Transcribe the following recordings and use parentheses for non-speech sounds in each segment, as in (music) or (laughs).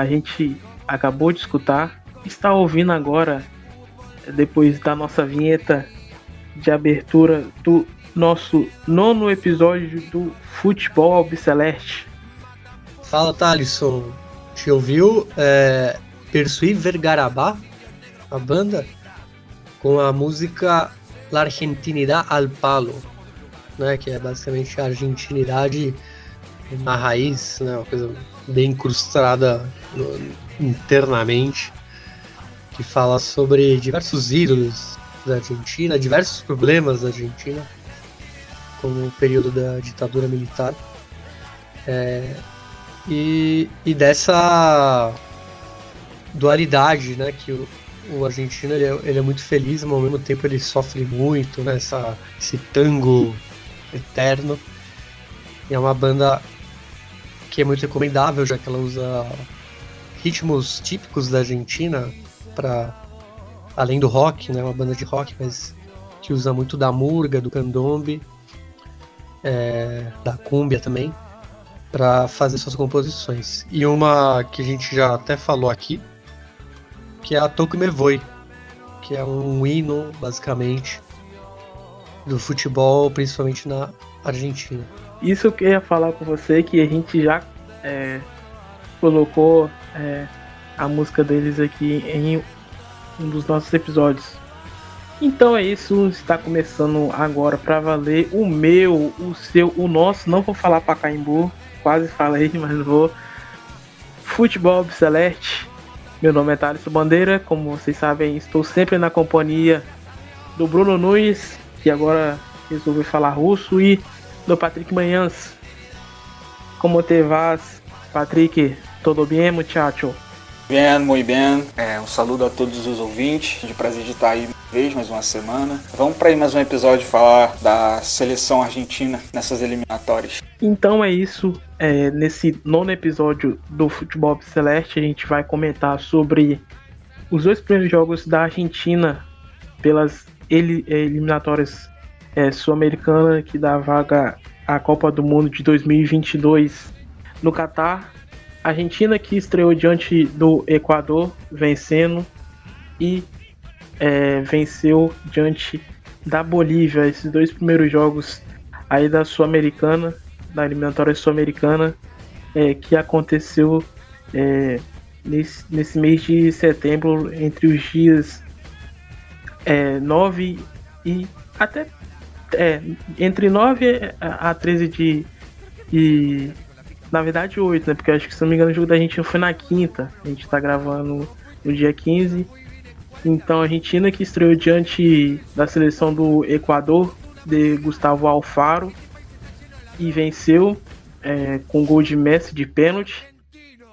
A gente acabou de escutar, está ouvindo agora, depois da nossa vinheta de abertura do nosso nono episódio do Futebol Albiceleste. Fala Thalisson, te ouviu é, Persuí Vergarabá, a banda, com a música La Argentinidad al Palo né? Que é basicamente a argentinidade na raiz, né? Uma coisa bem incrustada no, internamente, que fala sobre diversos ídolos da Argentina, diversos problemas da Argentina, como o período da ditadura militar. É, e, e dessa dualidade, né, que o, o argentino ele é, ele é, muito feliz, mas ao mesmo tempo ele sofre muito, né, essa, esse tango eterno. E é uma banda que é muito recomendável, já que ela usa ritmos típicos da Argentina para além do rock, né, uma banda de rock, mas que usa muito da murga, do candombe, é, da cúmbia também, para fazer suas composições. E uma que a gente já até falou aqui, que é a Toco Me Voy, que é um hino, basicamente, do futebol, principalmente na Argentina. Isso que eu ia falar com você, que a gente já é, colocou é, a música deles aqui em um dos nossos episódios. Então é isso, está começando agora para valer o meu, o seu, o nosso. Não vou falar para Caimbu, quase falei, (laughs) mas vou. Futebol Celeste. Meu nome é Thales Bandeira, como vocês sabem, estou sempre na companhia do Bruno Nunes que agora resolveu falar russo, e do Patrick Manhãs. Como te vas, Patrick? Tudo bem, muchacho? Bem, muito bem. É, um saludo a todos os ouvintes. De prazer de estar aí vez mais uma semana. Vamos para aí mais um episódio falar da seleção argentina nessas eliminatórias. Então é isso. É, nesse nono episódio do Futebol Celeste, a gente vai comentar sobre os dois primeiros jogos da Argentina pelas é, eliminatórias é, sul-americana que dá vaga à Copa do Mundo de 2022 no Catar. Argentina que estreou diante do Equador, vencendo e é, venceu diante da Bolívia. Esses dois primeiros jogos aí da Sul-Americana, da eliminatória Sul-Americana, é, que aconteceu é, nesse, nesse mês de setembro, entre os dias é, 9 e até é, entre 9 a 13 de, de. Na verdade, 8, né? Porque acho que se não me engano o jogo da Argentina foi na quinta. A gente tá gravando no dia 15. Então a Argentina que estreou diante da seleção do Equador, de Gustavo Alfaro, e venceu é, com gol de Messi de pênalti.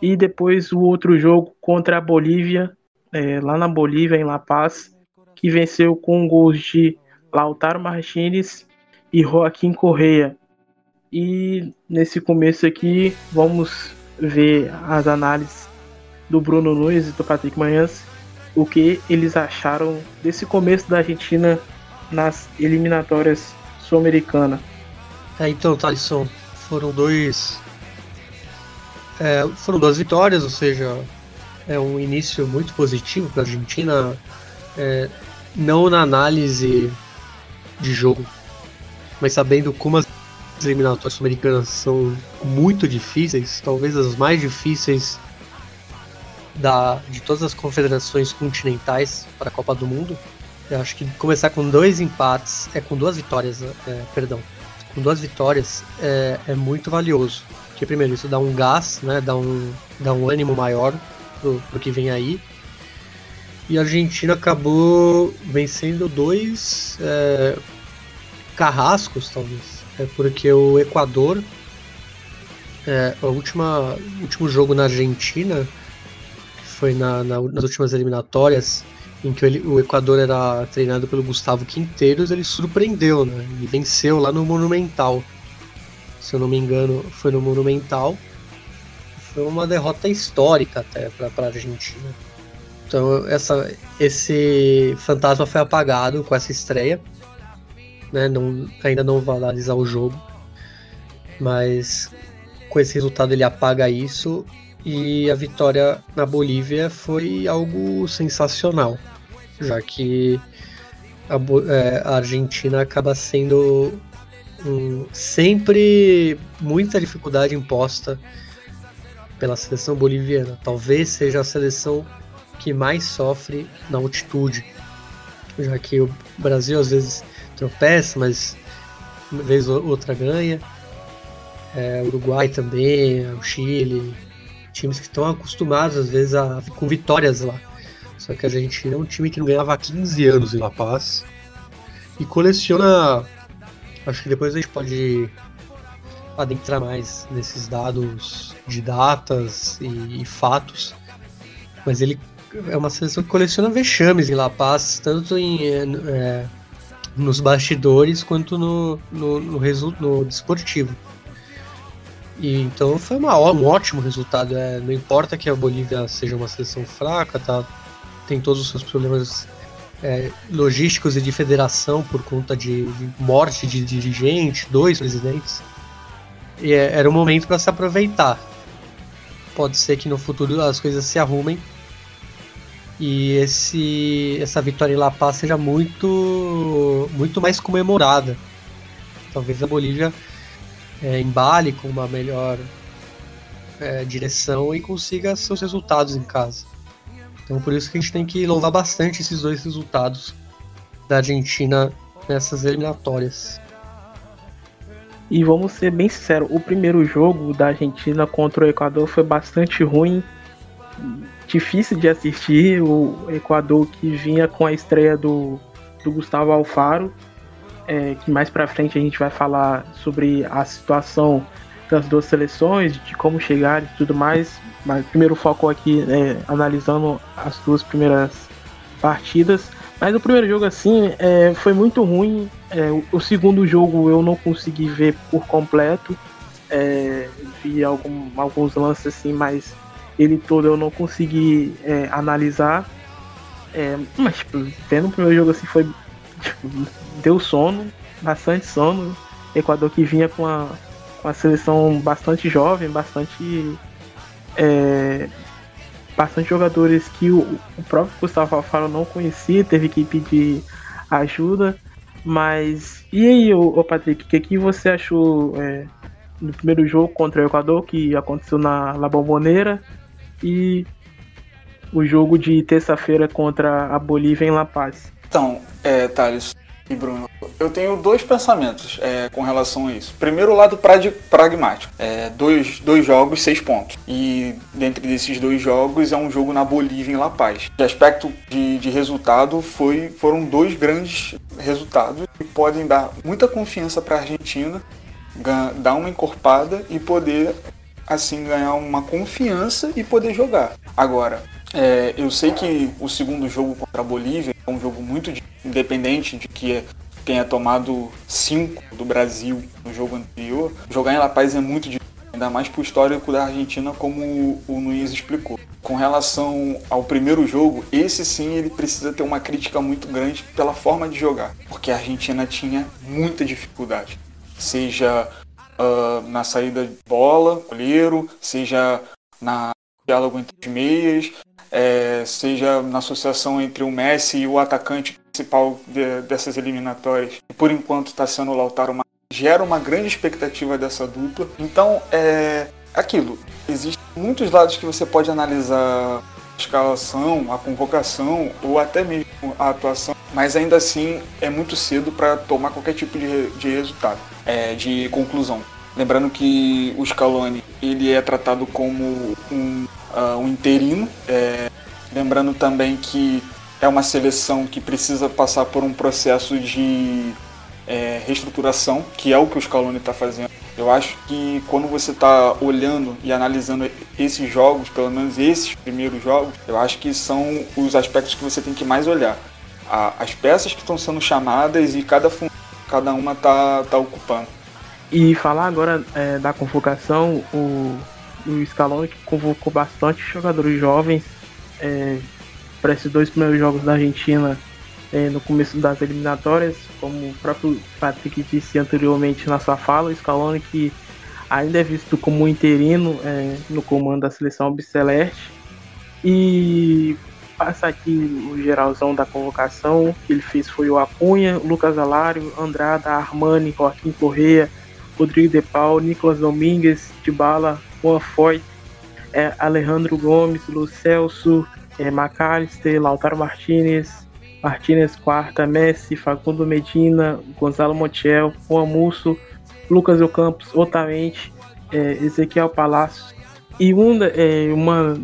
E depois o outro jogo contra a Bolívia, é, lá na Bolívia, em La Paz, que venceu com gols de Lautaro Martinez e Joaquim Correia. E nesse começo aqui vamos ver as análises do Bruno Nunes e do Patrick Manhãs, o que eles acharam desse começo da Argentina nas eliminatórias sul-americanas. É, então, Thalisson, foram dois é, foram duas vitórias, ou seja, é um início muito positivo para a Argentina, é, não na análise de jogo, mas sabendo como as eliminatórias americanas são muito difíceis, talvez as mais difíceis da, de todas as confederações continentais para a Copa do Mundo. Eu acho que começar com dois empates, é com duas vitórias, é, perdão, com duas vitórias é, é, muito valioso. Porque primeiro isso dá um gás, né, dá um, dá um ânimo maior pro, pro que vem aí. E a Argentina acabou vencendo dois é, carrascos, talvez. É porque o Equador, é, a último jogo na Argentina, que foi na, na, nas últimas eliminatórias, em que ele, o Equador era treinado pelo Gustavo Quinteiros, ele surpreendeu, né? E venceu lá no Monumental. Se eu não me engano, foi no Monumental. Foi uma derrota histórica até para a Argentina. Então essa, esse fantasma foi apagado com essa estreia. Né? Não, ainda não vai analisar o jogo. Mas com esse resultado ele apaga isso e a vitória na Bolívia foi algo sensacional, já que a, é, a Argentina acaba sendo um, sempre muita dificuldade imposta pela seleção boliviana. Talvez seja a seleção que mais sofre na altitude, já que o Brasil às vezes tropeça, mas uma vez ou outra ganha. É, Uruguai também, o Chile, times que estão acostumados, às vezes, a, com vitórias lá. Só que a Argentina é um time que não ganhava há 15 anos em La Paz e coleciona. Acho que depois a gente pode adentrar mais nesses dados de datas e, e fatos, mas ele é uma seleção que coleciona vexames em La Paz, tanto em, é, nos bastidores quanto no, no, no, no desportivo. E então foi uma, um ótimo resultado. É, não importa que a Bolívia seja uma seleção fraca, tá, tem todos os seus problemas é, logísticos e de federação por conta de, de morte de dirigente, dois presidentes. E é, era um momento para se aproveitar. Pode ser que no futuro as coisas se arrumem e esse, essa vitória em La Paz seja muito, muito mais comemorada. Talvez a Bolívia é, embale com uma melhor é, direção e consiga seus resultados em casa. Então por isso que a gente tem que louvar bastante esses dois resultados da Argentina nessas eliminatórias. E vamos ser bem sinceros, o primeiro jogo da Argentina contra o Equador foi bastante ruim, difícil de assistir. O Equador que vinha com a estreia do, do Gustavo Alfaro, é, que mais para frente a gente vai falar sobre a situação das duas seleções, de como chegar e tudo mais. Mas primeiro foco aqui é analisando as duas primeiras partidas. Mas o primeiro jogo assim é, foi muito ruim. É, o, o, segundo jogo eu não consegui ver por completo. É, vi algum, alguns lances assim, mas ele todo eu não consegui é, analisar. É, mas tipo, vendo o primeiro jogo assim foi tipo, deu sono, bastante sono. Equador que vinha com a, com a seleção bastante jovem, bastante. É, bastante jogadores que o, o próprio Gustavo Alfaro não conhecia, teve que pedir ajuda. Mas e aí, ô, Patrick, o que, que você achou é, no primeiro jogo contra o Equador que aconteceu na La Bombonera e o jogo de terça-feira contra a Bolívia em La Paz? Então, é, Thales e Bruno, eu tenho dois pensamentos é, com relação a isso. Primeiro, o lado pragmático. É, dois, dois jogos, seis pontos. E dentre desses dois jogos é um jogo na Bolívia em La Paz. De aspecto de, de resultado, foi, foram dois grandes resultados que podem dar muita confiança para a Argentina, dar uma encorpada e poder assim ganhar uma confiança e poder jogar. Agora, é, eu sei que o segundo jogo contra a Bolívia é um jogo muito independente de que tenha tomado cinco do Brasil no jogo anterior. Jogar em La Paz é muito difícil, ainda mais para o histórico da Argentina, como o Nunes explicou. Com relação ao primeiro jogo, esse sim ele precisa ter uma crítica muito grande pela forma de jogar, porque a Argentina tinha muita dificuldade, seja uh, na saída de bola, goleiro, seja na diálogo entre os meias, é, seja na associação entre o Messi e o atacante principal de, dessas eliminatórias. Por enquanto está sendo o Lautaro. Gera uma grande expectativa dessa dupla. Então, é aquilo. Existem muitos lados que você pode analisar escalação, a convocação ou até mesmo a atuação, mas ainda assim é muito cedo para tomar qualquer tipo de, de resultado, é, de conclusão. Lembrando que o Scaloni ele é tratado como um uh, um interino. É, lembrando também que é uma seleção que precisa passar por um processo de é, reestruturação, que é o que o Scaloni está fazendo. Eu acho que quando você está olhando e analisando esses jogos, pelo menos esses primeiros jogos, eu acho que são os aspectos que você tem que mais olhar. as peças que estão sendo chamadas e cada, cada uma está tá ocupando. E falar agora é, da convocação, o, o Scaloni convocou bastante jogadores jovens é, para esses dois primeiros jogos da Argentina é, no começo das eliminatórias, como o próprio Patrick disse anteriormente na sua fala, o Scaloni que ainda é visto como um interino é, no comando da seleção Celeste. E passa aqui o geralzão da convocação que ele fez foi o Acunha, Lucas Alário, Andrada, Armani, Joaquim Correia, Rodrigo De Paul, Nicolas Domingues, Bala Juan Foy, é, Alejandro Gomes, Lucelso, é, Macalister, Lautaro Martinez, Martinez Quarta, Messi, Facundo Medina, Gonzalo Montiel, Juan Musso, Lucas Ocampos, Otamente, é, Ezequiel Palacios. E um, é, uma,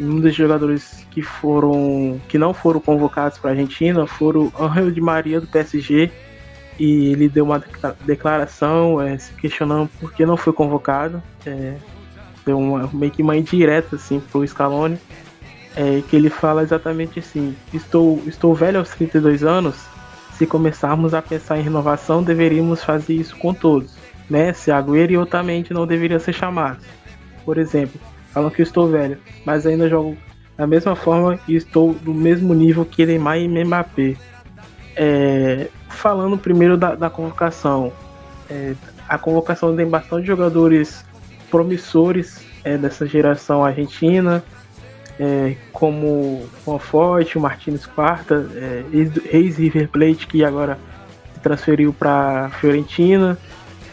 um dos jogadores que foram que não foram convocados para a Argentina foram Angel de Maria do PSG e ele deu uma declaração é, se questionando por que não foi convocado. É, deu uma, meio que uma indireta assim, pro Scaloni, é, que ele fala exatamente assim: estou, estou velho aos 32 anos. Se começarmos a pensar em renovação, deveríamos fazer isso com todos. Messi, Agüero e Otamendi não deveriam ser chamados. Por exemplo, falam que estou velho, mas ainda jogo da mesma forma e estou do mesmo nível que Neymar e Mbappé. É, falando primeiro da, da convocação, é, a convocação tem bastante jogadores promissores é, dessa geração argentina, é, como o Forte, o Martins Quarta, é, ex-River Plate, que agora se transferiu para Fiorentina,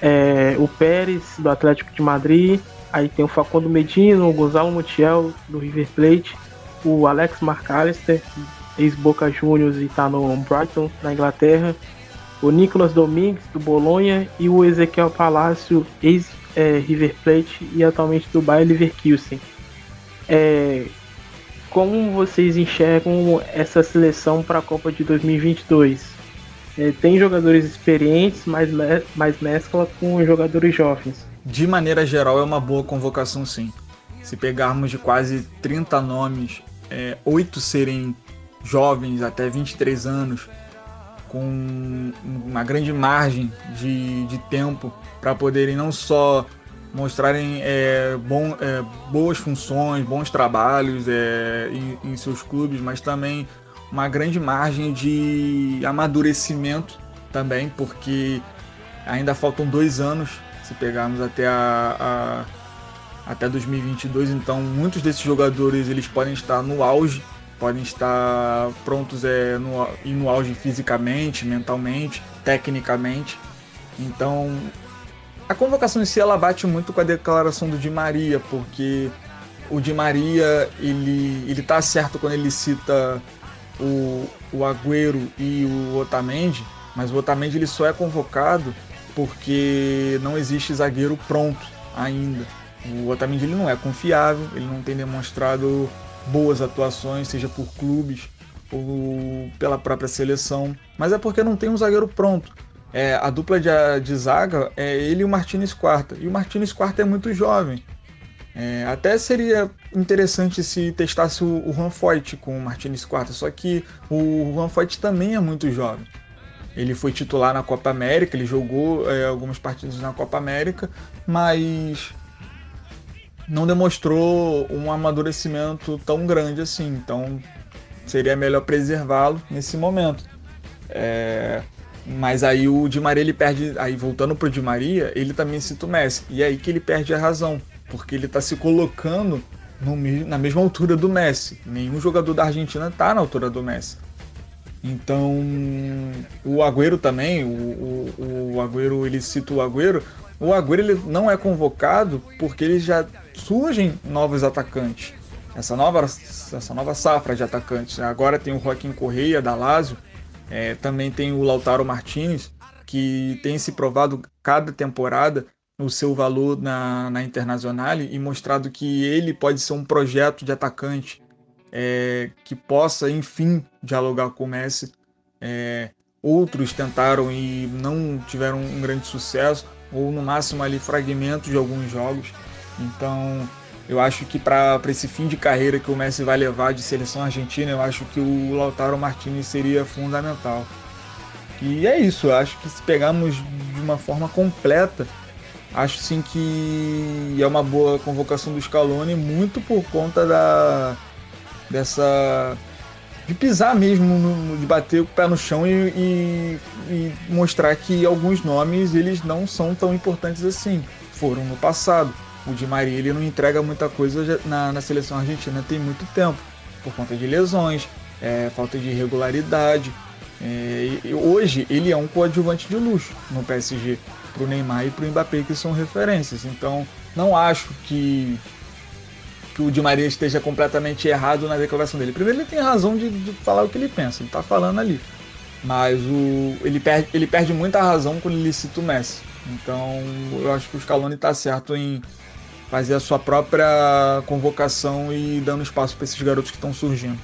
é, o Pérez, do Atlético de Madrid, aí tem o Facundo Medina, o Gonzalo Montiel, do River Plate, o Alex McAllister, ex-Boca Juniors e está no Brighton, na Inglaterra, o Nicolas Domingues, do Bolonha, e o Ezequiel Palácio, ex é, Plate e atualmente do Bayer Leverkusen. É, como vocês enxergam essa seleção para a Copa de 2022? É, tem jogadores experientes, mas, mas mescla com jogadores jovens. De maneira geral, é uma boa convocação, sim. Se pegarmos de quase 30 nomes, é, 8 serem jovens até 23 anos, com uma grande margem de, de tempo para poderem não só mostrarem é, bom, é, boas funções, bons trabalhos é, em, em, seus clubes, mas também uma grande margem de amadurecimento também, porque ainda faltam dois anos, se pegarmos até a, a até 2022, então muitos desses jogadores eles podem estar no auge podem estar prontos é, no, e no auge fisicamente, mentalmente, tecnicamente. Então, a convocação em si ela bate muito com a declaração do Di Maria, porque o Di Maria ele ele tá certo quando ele cita o, o Agüero e o Otamendi, mas o Otamendi ele só é convocado porque não existe zagueiro pronto ainda. O Otamendi ele não é confiável, ele não tem demonstrado boas atuações, seja por clubes ou pela própria seleção, mas é porque não tem um zagueiro pronto. É, a dupla de, de zaga é ele e o Martinez Quarta, e o Martinez Quarta é muito jovem. É, até seria interessante se testasse o, o Juan Foyt com o Martinez Quarta, só que o Juan Foyt também é muito jovem. Ele foi titular na Copa América, ele jogou é, algumas partidas na Copa América, mas não demonstrou um amadurecimento tão grande assim. Então seria melhor preservá-lo nesse momento. É... Mas aí o Di Maria ele perde, aí voltando pro Di Maria, ele também cita o Messi. E é aí que ele perde a razão, porque ele tá se colocando no, na mesma altura do Messi. Nenhum jogador da Argentina tá na altura do Messi. Então, o Agüero também, o, o, o Agüero, ele cita o Agüero, o Agüero ele não é convocado porque ele já surgem novos atacantes. Essa nova, essa nova safra de atacantes. Agora tem o Joaquim Correia da Lazio, é, também tem o Lautaro Martinez, que tem se provado cada temporada o seu valor na, na Internacional e mostrado que ele pode ser um projeto de atacante é, que possa, enfim, dialogar com o Messi. É, outros tentaram e não tiveram um grande sucesso, ou no máximo ali fragmentos de alguns jogos. Então, eu acho que para esse fim de carreira que o Messi vai levar de seleção argentina, eu acho que o Lautaro Martinez seria fundamental. E é isso, eu acho que se pegarmos de uma forma completa, acho sim que é uma boa convocação do Scaloni, muito por conta da dessa de pisar mesmo, no, de bater o pé no chão e, e, e, mostrar que alguns nomes eles não são tão importantes assim. Foram no passado. O Di Maria ele não entrega muita coisa na, na seleção argentina tem muito tempo, por conta de lesões, é, falta de regularidade. É, hoje ele é um coadjuvante de luxo no PSG para o Neymar e para o Mbappé que são referências. Então não acho que que o Di Maria esteja completamente errado na declaração dele. Primeiro, ele tem razão de, de falar o que ele pensa, ele está falando ali. Mas o, ele, perde, ele perde muita razão quando ele cita o Messi. Então, eu acho que o Scaloni está certo em fazer a sua própria convocação e dando espaço para esses garotos que estão surgindo.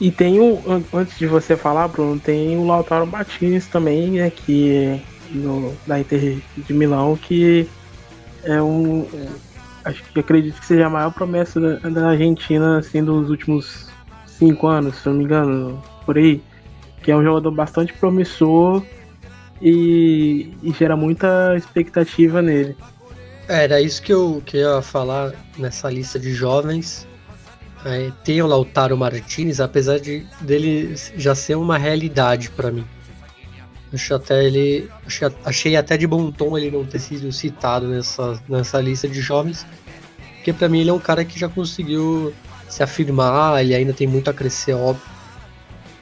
E tem o, antes de você falar, Bruno, tem o Lautaro Martinez também, né, que no, da Inter de Milão, que é um, acho que acredito que seja a maior promessa da, da Argentina assim dos últimos cinco anos, se não me engano, por aí. Que é um jogador bastante promissor e, e gera muita expectativa nele. Era isso que eu queria falar nessa lista de jovens. É, tem o Lautaro Martinez, apesar de dele já ser uma realidade para mim. Acho até ele. Achei, achei até de bom tom ele não ter sido citado nessa, nessa lista de jovens. Porque para mim ele é um cara que já conseguiu se afirmar, ele ainda tem muito a crescer, óbvio,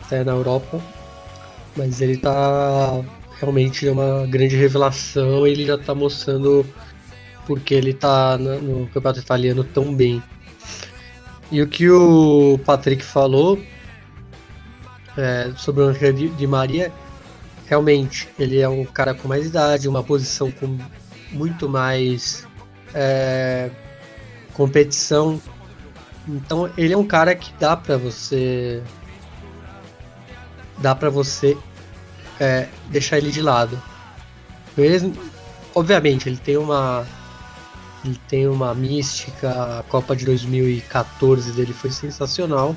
até na Europa. Mas ele tá realmente é uma grande revelação ele já tá mostrando porque ele tá no campeonato italiano tão bem. E o que o Patrick falou é, sobre o Angel de Maria realmente, ele é um cara com mais idade, uma posição com muito mais é, competição. Então, ele é um cara que dá para você dá para você é, deixar ele de lado. Mesmo, obviamente, ele tem uma ele tem uma mística. A Copa de 2014 dele foi sensacional,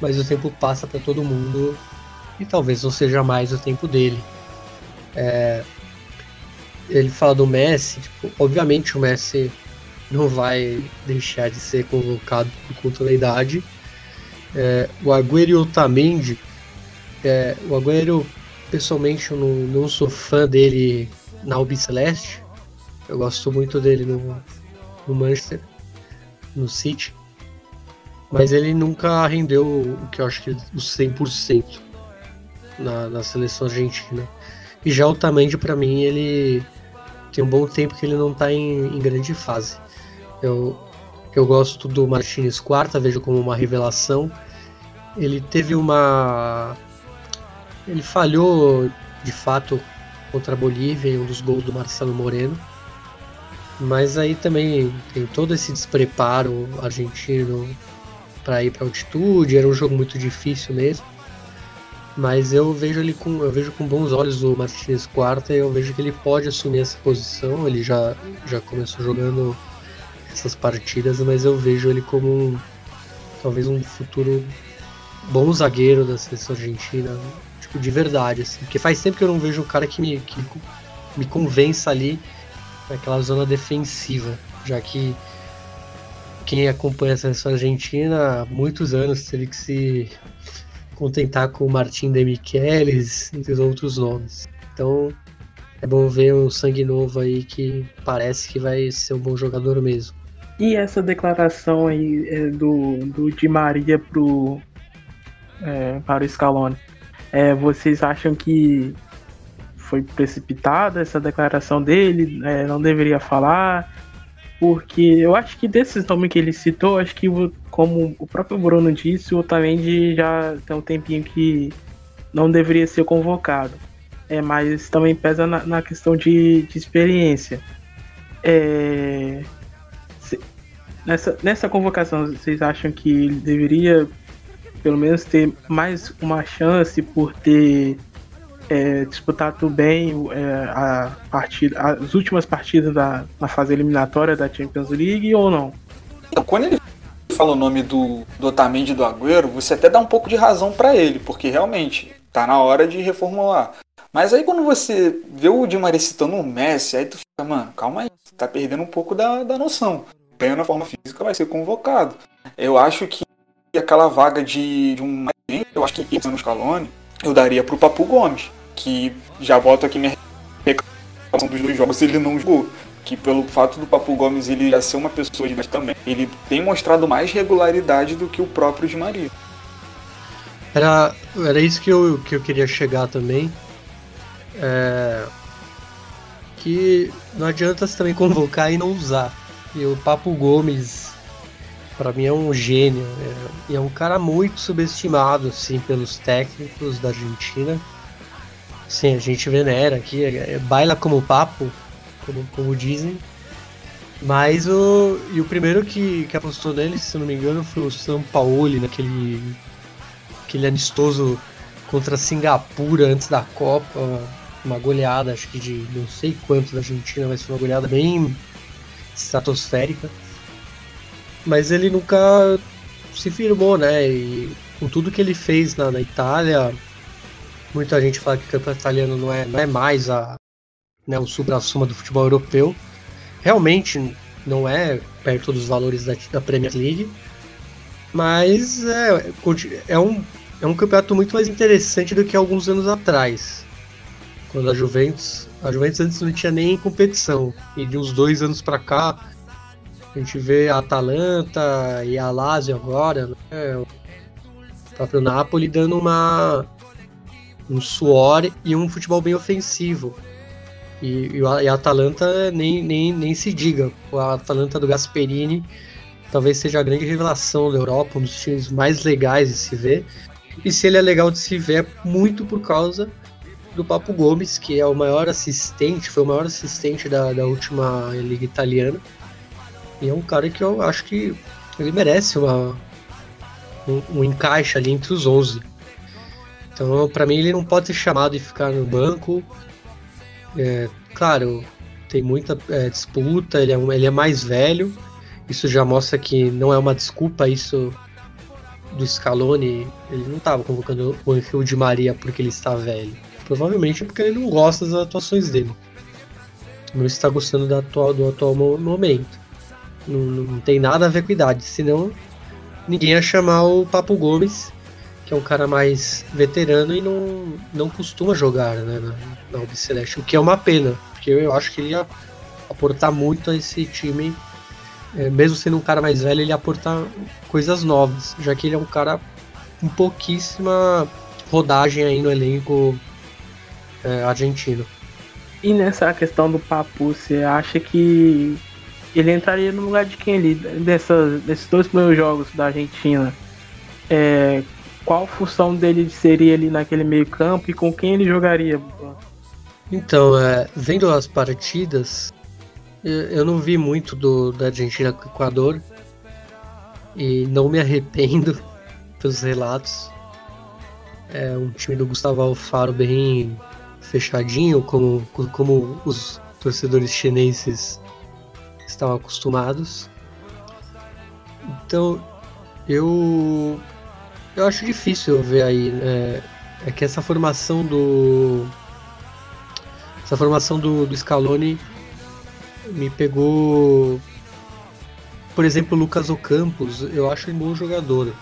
mas o tempo passa para todo mundo e talvez não seja mais o tempo dele. É, ele fala do Messi, tipo, obviamente o Messi não vai deixar de ser convocado por conta da idade. É, o Agüero e o Otamendi, é, o Agüero, pessoalmente, eu não, não sou fã dele na Albiceleste. Eu gosto muito dele no, no Manchester, no City. Mas ele nunca rendeu o que eu acho que os 100% na, na seleção argentina. E já o Tamendi, para mim, ele tem um bom tempo que ele não está em, em, grande fase. Eu, eu gosto do Martinez quarta, vejo como uma revelação. Ele teve uma. Ele falhou de fato contra a Bolívia em um dos gols do Marcelo Moreno. Mas aí também tem todo esse despreparo argentino para ir para altitude, era um jogo muito difícil mesmo. Mas eu vejo ele com eu vejo com bons olhos o Martinez quarta e eu vejo que ele pode assumir essa posição. Ele já já começou jogando essas partidas, mas eu vejo ele como um, talvez um futuro bom zagueiro da seleção argentina, tipo de verdade assim. Porque faz tempo que eu não vejo um cara que me que me convença ali naquela zona defensiva, já que quem acompanha a seleção argentina há muitos anos teve que se contentar com o Martin de Michelis, entre os outros nomes. Então é bom ver um sangue novo aí que parece que vai ser um bom jogador mesmo. E essa declaração aí é, do, do Di Maria pro, é, para o Scaloni, é, vocês acham que foi precipitada essa declaração dele? É, não deveria falar? Porque eu acho que desses nomes que ele citou, acho que como o próprio Bruno disse, o Otamendi já tem um tempinho que não deveria ser convocado. É, mas também pesa na, na questão de, de experiência. É, se, nessa, nessa convocação, vocês acham que ele deveria pelo menos ter mais uma chance por ter é, disputado bem é, a partida, as últimas partidas da, na fase eliminatória da Champions League ou não? Então, quando ele fala o nome do, do Otamendi do Agüero, você até dá um pouco de razão para ele, porque realmente tá na hora de reformular. Mas aí quando você vê o Di Maria citando o Messi, aí tu fica, mano, calma aí, tá perdendo um pouco da, da noção. Bem na forma física vai ser convocado. Eu acho que aquela vaga de, de um eu acho que no Scaloni, eu daria pro Papu Gomes, que já boto aqui minha reclamação dos dois jogos, ele não jogou. Que pelo fato do Papu Gomes ele já ser uma pessoa de também, ele tem mostrado mais regularidade do que o próprio de Maria. Era, era isso que eu, que eu queria chegar também. É, que não adianta também (laughs) convocar e não usar. E o Papo Gomes para mim é um gênio. É, e é um cara muito subestimado, assim, pelos técnicos da Argentina. Sim, a gente venera aqui, é, é, baila como papo, como, como dizem. Mas o. E o primeiro que, que apostou nele, se não me engano, foi o São Paulo, naquele. aquele amistoso contra a Singapura antes da Copa. Uma goleada, acho que de não sei quanto da Argentina, mas foi uma goleada bem estratosférica mas ele nunca se firmou, né? E com tudo que ele fez na, na Itália, muita gente fala que o campeonato italiano não é, não é mais a, né, o supra-suma do futebol europeu. Realmente não é perto dos valores da, da Premier League, mas é, é, um, é um campeonato muito mais interessante do que alguns anos atrás. Quando a Juventus. A Juventus antes não tinha nem competição. E de uns dois anos para cá, a gente vê a Atalanta e a Lazio agora, né? o próprio Napoli dando uma um suor e um futebol bem ofensivo. E, e a Atalanta nem, nem, nem se diga. A Atalanta do Gasperini talvez seja a grande revelação da Europa, um dos times mais legais de se ver. E se ele é legal de se ver, é muito por causa do Papo Gomes, que é o maior assistente, foi o maior assistente da, da última liga italiana. E é um cara que eu acho que ele merece uma, um, um encaixe ali entre os 11. Então, para mim, ele não pode ser chamado e ficar no banco. É, claro, tem muita é, disputa, ele é, ele é mais velho. Isso já mostra que não é uma desculpa isso do Scaloni. Ele não estava convocando o Angel de Maria porque ele está velho. Provavelmente porque ele não gosta das atuações dele. Não está gostando do atual, do atual momento. Não, não tem nada a ver com idade, senão ninguém ia chamar o Papo Gomes, que é um cara mais veterano e não, não costuma jogar né, na, na o que é uma pena, porque eu acho que ele ia aportar muito a esse time, é, mesmo sendo um cara mais velho, ele ia aportar coisas novas, já que ele é um cara com pouquíssima rodagem aí no elenco é, argentino. E nessa questão do Papu, você acha que ele entraria no lugar de quem ali, desses dois primeiros jogos da Argentina? É, qual função dele seria ali naquele meio campo e com quem ele jogaria? Então, é, vendo as partidas, eu não vi muito do, da Argentina com o Equador e não me arrependo (laughs) pelos relatos. É um time do Gustavo Alfaro bem fechadinho, como, como os torcedores chineses estão acostumados. Então, eu eu acho difícil ver aí né, é que essa formação do essa formação do, do Scaloni me pegou por exemplo, o Lucas Ocampos, eu acho um bom jogador,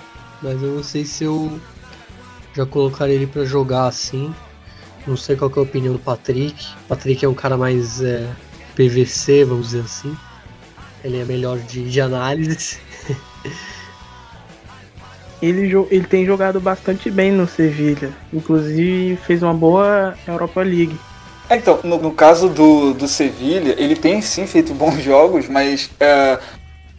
mas eu não sei se eu Já colocaria ele para jogar assim. Não sei qual é a opinião do Patrick. O Patrick é um cara mais é, PVC, vamos dizer assim. Ele é melhor de, de análise. (laughs) ele, ele tem jogado bastante bem no Sevilha. Inclusive fez uma boa Europa League. É, então, no, no, caso do, do Sevilha, ele tem sim feito bons (laughs) jogos, mas é,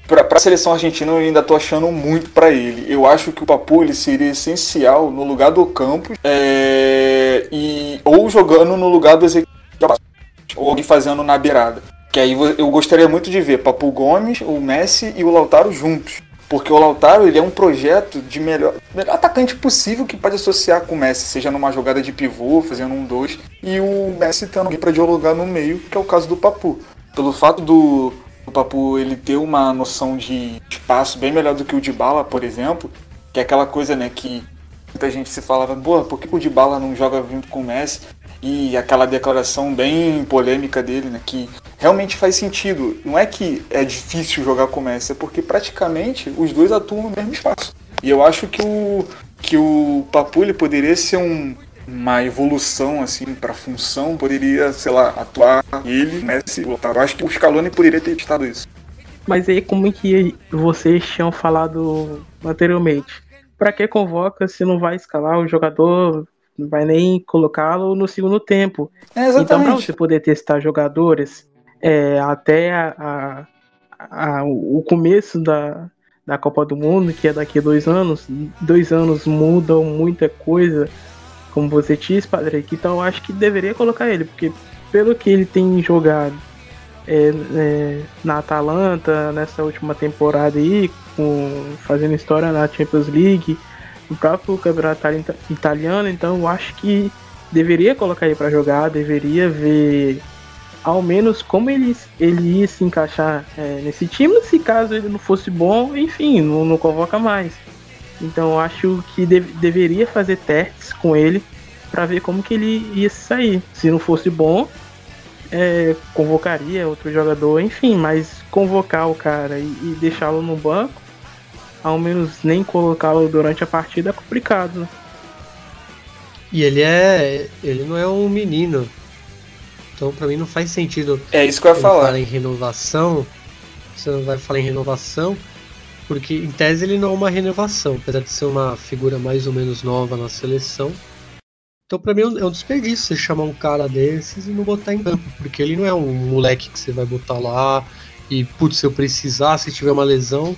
para a seleção argentina eu ainda tô achando muito para ele. Eu acho que o Papu ele seria essencial no lugar do Campos é, e ou jogando no lugar do Ezequiel ou fazendo na beirada. Que aí eu gostaria muito de ver Papu Gomes, o Messi e o Lautaro juntos. Porque o Lautaro ele é um projeto de melhor, melhor atacante possível que pode associar com o Messi, seja numa jogada de pivô, fazendo um dois, e o Messi tendo alguém para dialogar no meio, que é o caso do Papu. Pelo fato do, do Papu ele ter uma noção de espaço bem melhor do que o de Bala, por exemplo, que é aquela coisa né, que muita gente se falava, boa, por que o de Bala não joga junto com o Messi? E aquela declaração bem polêmica dele, né, que realmente faz sentido. Não é que é difícil jogar com o Messi, é porque praticamente os dois atuam no mesmo espaço. E eu acho que o que o Papu poderia ser um, uma evolução assim para função, poderia, sei lá, atuar ele, Messi, Lautaro. Eu acho que o Scaloni poderia ter testado isso. Mas aí como é que vocês tinham falado anteriormente? Para que convoca se não vai escalar o jogador não vai nem colocá-lo no segundo tempo. É, então, para você poder testar jogadores é, até a, a, a, o começo da, da Copa do Mundo, que é daqui a dois anos, dois anos mudam muita coisa, como você disse, Patrick. Então eu acho que deveria colocar ele, porque pelo que ele tem jogado é, é, na Atalanta nessa última temporada aí, com, fazendo história na Champions League o próprio campeonato italiano, então eu acho que deveria colocar ele para jogar, deveria ver ao menos como ele, ele ia se encaixar é, nesse time, se caso ele não fosse bom, enfim, não, não convoca mais. Então eu acho que deveria fazer testes com ele para ver como que ele ia sair. Se não fosse bom, é, convocaria outro jogador, enfim, mas convocar o cara e, e deixá-lo no banco ao menos nem colocá-lo durante a partida é complicado. Né? E ele é. ele não é um menino. Então pra mim não faz sentido. É isso que eu ia falar. Falar em renovação. Você não vai falar em renovação. Porque em tese ele não é uma renovação, apesar de ser uma figura mais ou menos nova na seleção. Então pra mim é um desperdício você chamar um cara desses e não botar em campo. Porque ele não é um moleque que você vai botar lá e, putz, se eu precisar, se tiver uma lesão,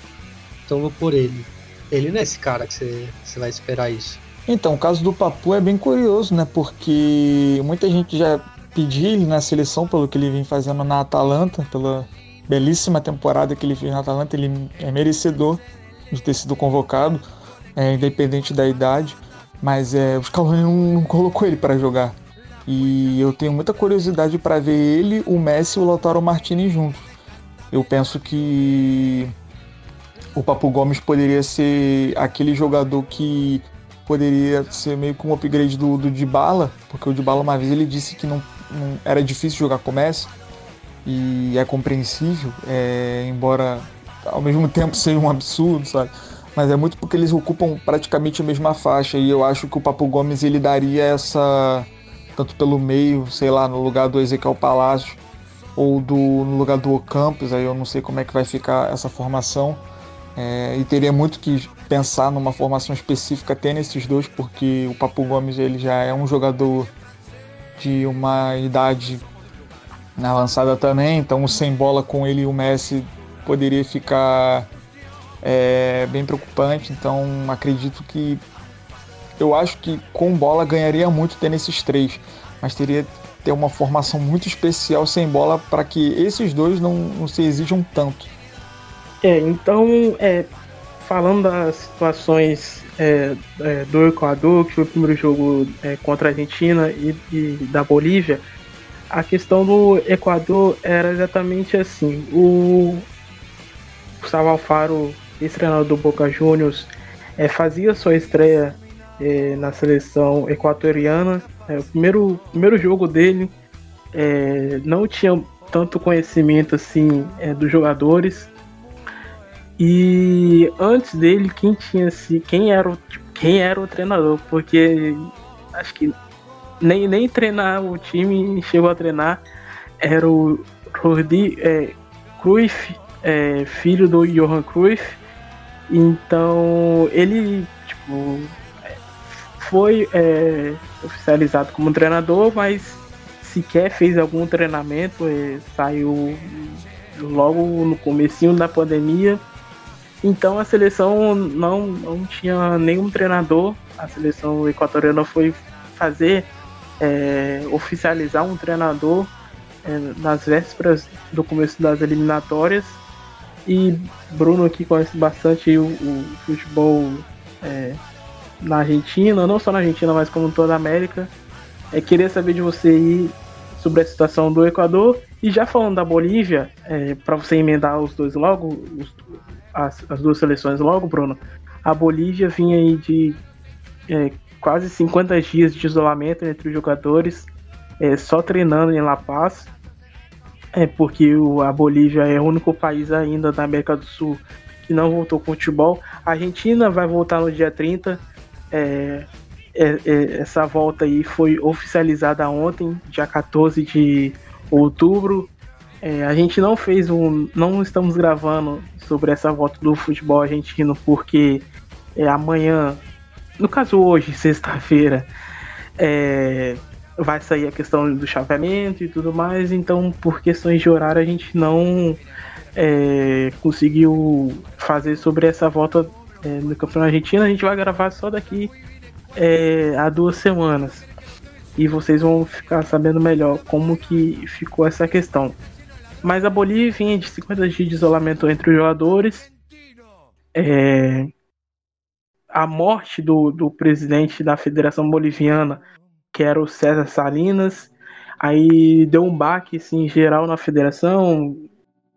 vou por ele. Ele não é esse cara que você, vai esperar isso. Então, o caso do Papu é bem curioso, né? Porque muita gente já pediu ele na seleção pelo que ele vem fazendo na Atalanta, pela belíssima temporada que ele fez na Atalanta. Ele é merecedor de ter sido convocado, é, independente da idade. Mas é, o Scaloni não, não colocou ele para jogar. E eu tenho muita curiosidade para ver ele, o Messi e o Lautaro Martinez juntos. Eu penso que o Papo Gomes poderia ser aquele jogador que poderia ser meio como um upgrade do, do Dybala, porque o Dybala uma vez ele disse que não, não era difícil jogar com o Messi, e é compreensível, é, embora ao mesmo (laughs) tempo seja um absurdo, sabe? Mas é muito porque eles ocupam praticamente a mesma faixa e eu acho que o Papo Gomes ele daria essa tanto pelo meio, sei lá, no lugar do Ezequiel Palácio ou do no lugar do Ocampos, aí eu não sei como é que vai ficar essa formação é, e teria muito que pensar numa formação específica até nesses dois, porque o Papo Gomes ele já é um jogador de uma idade avançada também, então sem bola com ele e o Messi poderia ficar é, bem preocupante. Então acredito que eu acho que com bola ganharia muito ter nesses três, mas teria ter uma formação muito especial sem bola para que esses dois não, não se exijam tanto. É, então, é, falando das situações é, é, do Equador, que foi o primeiro jogo é, contra a Argentina e, e, da Bolívia, a questão do Equador era exatamente assim. O Gustavo Alfaro, ex-treinador do Boca Juniors, é, fazia sua estreia é, na seleção equatoriana. o primeiro, primeiro jogo dele não tinha tanto conhecimento assim dos jogadores e antes dele, quem tinha se, quem era o, tipo, quem era o treinador, porque acho que nem, nem treinar o time chegou a treinar. Era o Rudi é, Cruyff, é, filho do Johan Cruyff. Então ele tipo, foi é, oficializado como treinador, mas sequer fez algum treinamento, é, saiu logo no comecinho da pandemia. Então a seleção não, não tinha nenhum treinador. A seleção equatoriana foi fazer é, oficializar um treinador é, nas vésperas do começo das eliminatórias. E Bruno aqui conhece bastante o, o futebol é, na Argentina, não só na Argentina, mas como toda a América. É, queria saber de você aí sobre a situação do Equador. E já falando da Bolívia, é, para você emendar os dois logo, os, as, as, duas seleções logo, Bruno. A Bolívia vinha aí de é, quase 50 dias de isolamento entre os jogadores, é, só treinando em La Paz. É porque o, a Bolívia é o único país ainda da América do Sul que não voltou com futebol. A Argentina vai voltar no dia 30. É, é, é, essa volta aí foi oficializada ontem, dia 14 de outubro. É, a gente não fez um. Não estamos gravando sobre essa volta do futebol argentino porque é, amanhã, no caso hoje, (laughs) sexta-feira, é, vai sair a questão do chaveamento e tudo mais. Então, por questões de horário, a gente não é, conseguiu fazer sobre essa volta é, no Campeonato Argentino. A gente vai gravar só daqui é, a duas semanas. E vocês vão ficar sabendo melhor como que ficou essa questão. Mas a Bolívia vinha de 50 dias de isolamento entre os jogadores. É, a morte do, do presidente da Federação Boliviana, que era o César Salinas, aí deu um baque assim, geral na federação,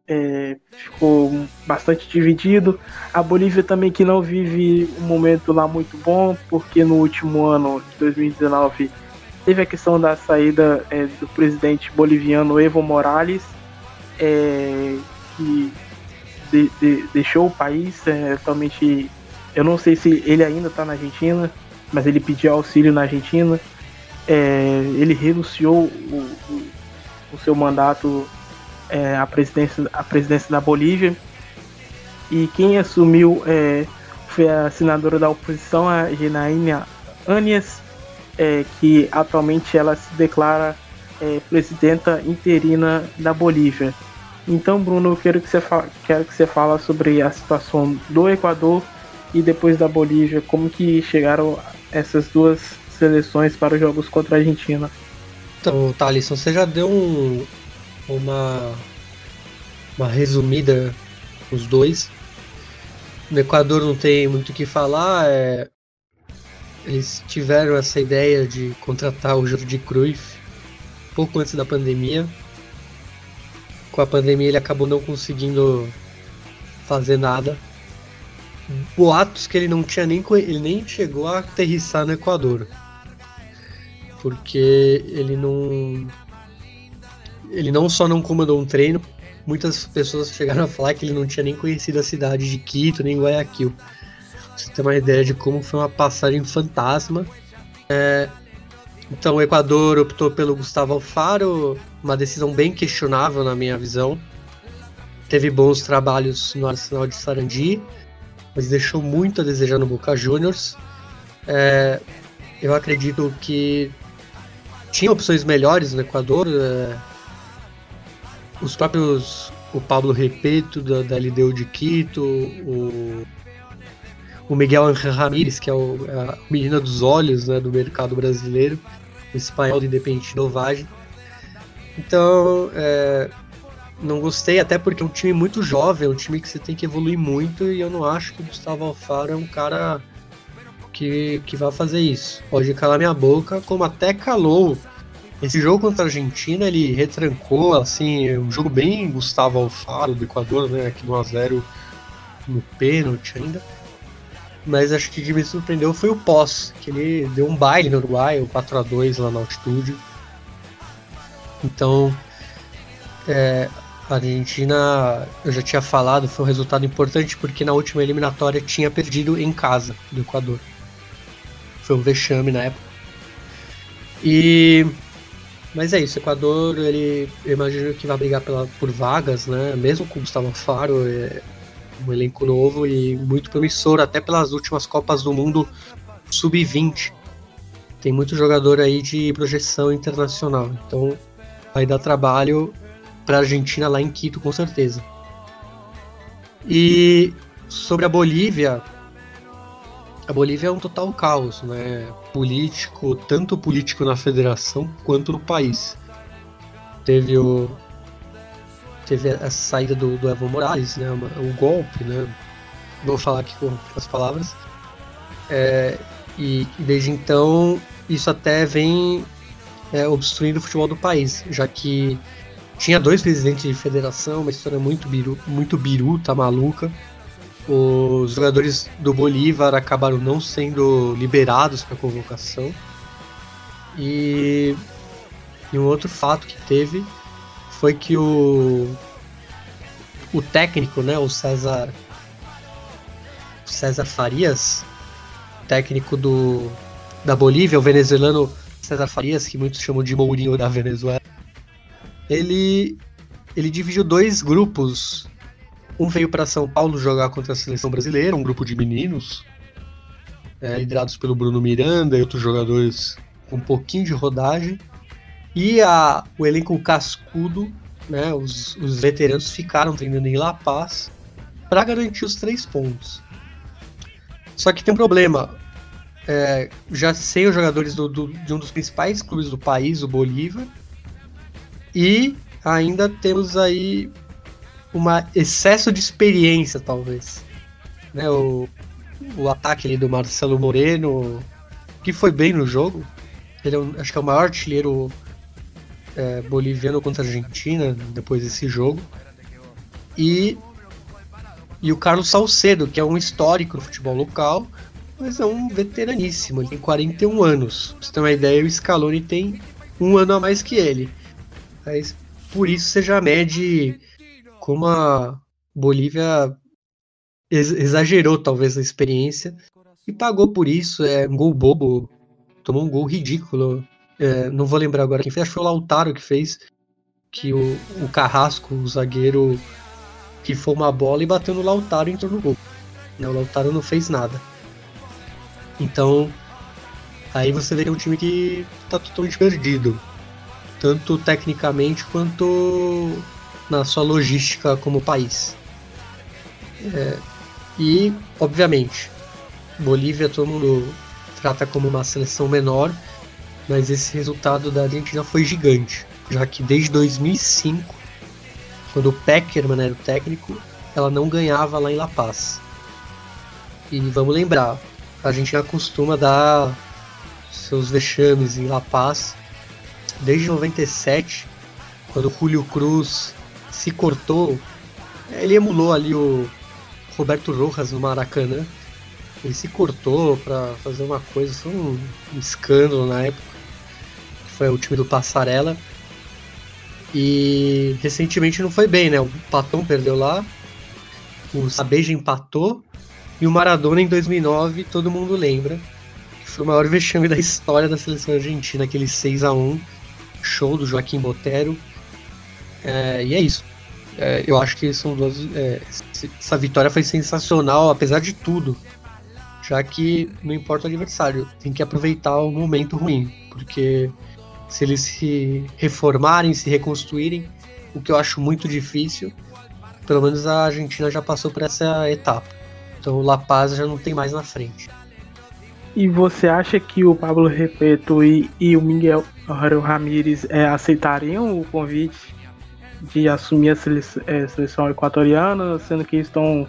é, ficou bastante dividido. A Bolívia também que não vive um momento lá muito bom, porque no último ano de 2019 teve a questão da saída é, do presidente boliviano Evo Morales, é, que de, de, deixou o país. É, atualmente, eu não sei se ele ainda está na Argentina, mas ele pediu auxílio na Argentina. É, ele renunciou o, o, o seu mandato é, a, presidência, a presidência da Bolívia. E quem assumiu é, foi a senadora da oposição, a Genaína Anias, é, que atualmente ela se declara é, presidenta interina da Bolívia. Então, Bruno, eu quero que você fala, quero que você fala sobre a situação do Equador e depois da Bolívia, como que chegaram essas duas seleções para os jogos contra a Argentina. Então, Thalisson, você já deu um, uma, uma resumida os dois. No Equador não tem muito o que falar. É... Eles tiveram essa ideia de contratar o Jordi Cruyff pouco antes da pandemia. Com a pandemia ele acabou não conseguindo fazer nada. Boatos que ele não tinha nem ele nem chegou a aterrissar no Equador. Porque ele não ele não só não comandou um treino, muitas pessoas chegaram a falar que ele não tinha nem conhecido a cidade de Quito nem Guayaquil. você tem uma ideia de como foi uma passagem fantasma. É, então o Equador optou pelo Gustavo Alfaro, uma decisão bem questionável na minha visão. Teve bons trabalhos no Arsenal de Sarandi, mas deixou muito a desejar no Boca Juniors. É, eu acredito que tinha opções melhores no Equador. É, os próprios o Pablo Repeto da, da LDU de Quito, o, o Miguel Ramírez, que é o, a menina dos olhos né, do mercado brasileiro, o espanhol do Independente Novagem. Então, é, não gostei, até porque é um time muito jovem, é um time que você tem que evoluir muito, e eu não acho que o Gustavo Alfaro é um cara que, que vai fazer isso. Pode calar minha boca, como até calou esse jogo contra a Argentina, ele retrancou, assim, um jogo bem Gustavo Alfaro do Equador, né? Aqui no 1x0 no pênalti ainda. Mas acho que o que me surpreendeu foi o pós, que ele deu um baile no Uruguai, o 4x2 lá na altitude. Então, é, a Argentina, eu já tinha falado, foi um resultado importante porque na última eliminatória tinha perdido em casa do Equador. Foi um vexame na época. E. Mas é isso, Equador, ele, eu imagino que vai brigar pela, por vagas, né? Mesmo com o Gustavo Faro, é um elenco novo e muito promissor, até pelas últimas Copas do Mundo sub-20. Tem muito jogador aí de projeção internacional, então vai dar trabalho para a Argentina lá em Quito, com certeza. E sobre a Bolívia, a Bolívia é um total caos, né? Político, tanto político na federação quanto no país. Teve o teve a saída do, do Evo Morales, né? O golpe, né? Vou falar aqui com as palavras. É, e, e, desde então isso até vem é, obstruindo o futebol do país, já que tinha dois presidentes de federação, uma história muito biru, muito biruta, maluca os jogadores do Bolívar acabaram não sendo liberados para convocação. E, e, um outro fato que teve foi que o, o técnico, né, o César César Farias, técnico do, da Bolívia, o venezuelano César Farias, que muitos chamam de Mourinho da Venezuela, ele, ele dividiu dois grupos um veio para São Paulo jogar contra a seleção brasileira, um grupo de meninos, é, liderados pelo Bruno Miranda e outros jogadores com um pouquinho de rodagem. E a, o elenco cascudo, né, os, os veteranos ficaram treinando em La Paz para garantir os três pontos. Só que tem um problema. É, já sei os jogadores do, do, de um dos principais clubes do país, o Bolívar. E ainda temos aí um excesso de experiência, talvez. Né, o, o ataque ali do Marcelo Moreno, que foi bem no jogo. Ele é um, acho que é o maior artilheiro é, boliviano contra a Argentina depois desse jogo. E, e o Carlos Salcedo, que é um histórico no futebol local, mas é um veteraníssimo. Ele tem 41 anos. Pra você ter uma ideia, o Scaloni tem um ano a mais que ele. Mas por isso você já mede como a Bolívia ex exagerou talvez a experiência e pagou por isso. É um gol bobo, tomou um gol ridículo. É, não vou lembrar agora quem fez, acho que foi o Lautaro que fez. Que o, o Carrasco, o zagueiro, que foi uma bola e bateu no Lautaro e entrou no gol. O Lautaro não fez nada. Então, aí você vê que é um time que tá totalmente perdido. Tanto tecnicamente quanto na sua logística como país. É, e, obviamente, Bolívia todo mundo trata como uma seleção menor, mas esse resultado da Argentina foi gigante, já que desde 2005, quando o Peckerman era o técnico, ela não ganhava lá em La Paz. E vamos lembrar, a Argentina costuma dar seus vexames em La Paz desde 97, quando Julio Cruz se cortou. Ele emulou ali o Roberto Rojas no Maracanã. Ele se cortou para fazer uma coisa, foi um, um escândalo na época. Foi o time do Passarela. E recentemente não foi bem, né? O Patão perdeu lá, o Sabeja empatou e o Maradona em 2009, todo mundo lembra, foi o maior vexame da história da seleção argentina, aquele 6 a 1 show do Joaquim Botero. É, e é isso. É, eu acho que são duas. É, essa vitória foi sensacional, apesar de tudo. Já que não importa o adversário, tem que aproveitar o momento ruim. Porque se eles se reformarem, se reconstruírem, o que eu acho muito difícil, pelo menos a Argentina já passou por essa etapa. Então o La Paz já não tem mais na frente. E você acha que o Pablo Repeto e, e o Miguel Ramírez é, aceitariam o convite de assumir a seleção, é, seleção equatoriana, sendo que estão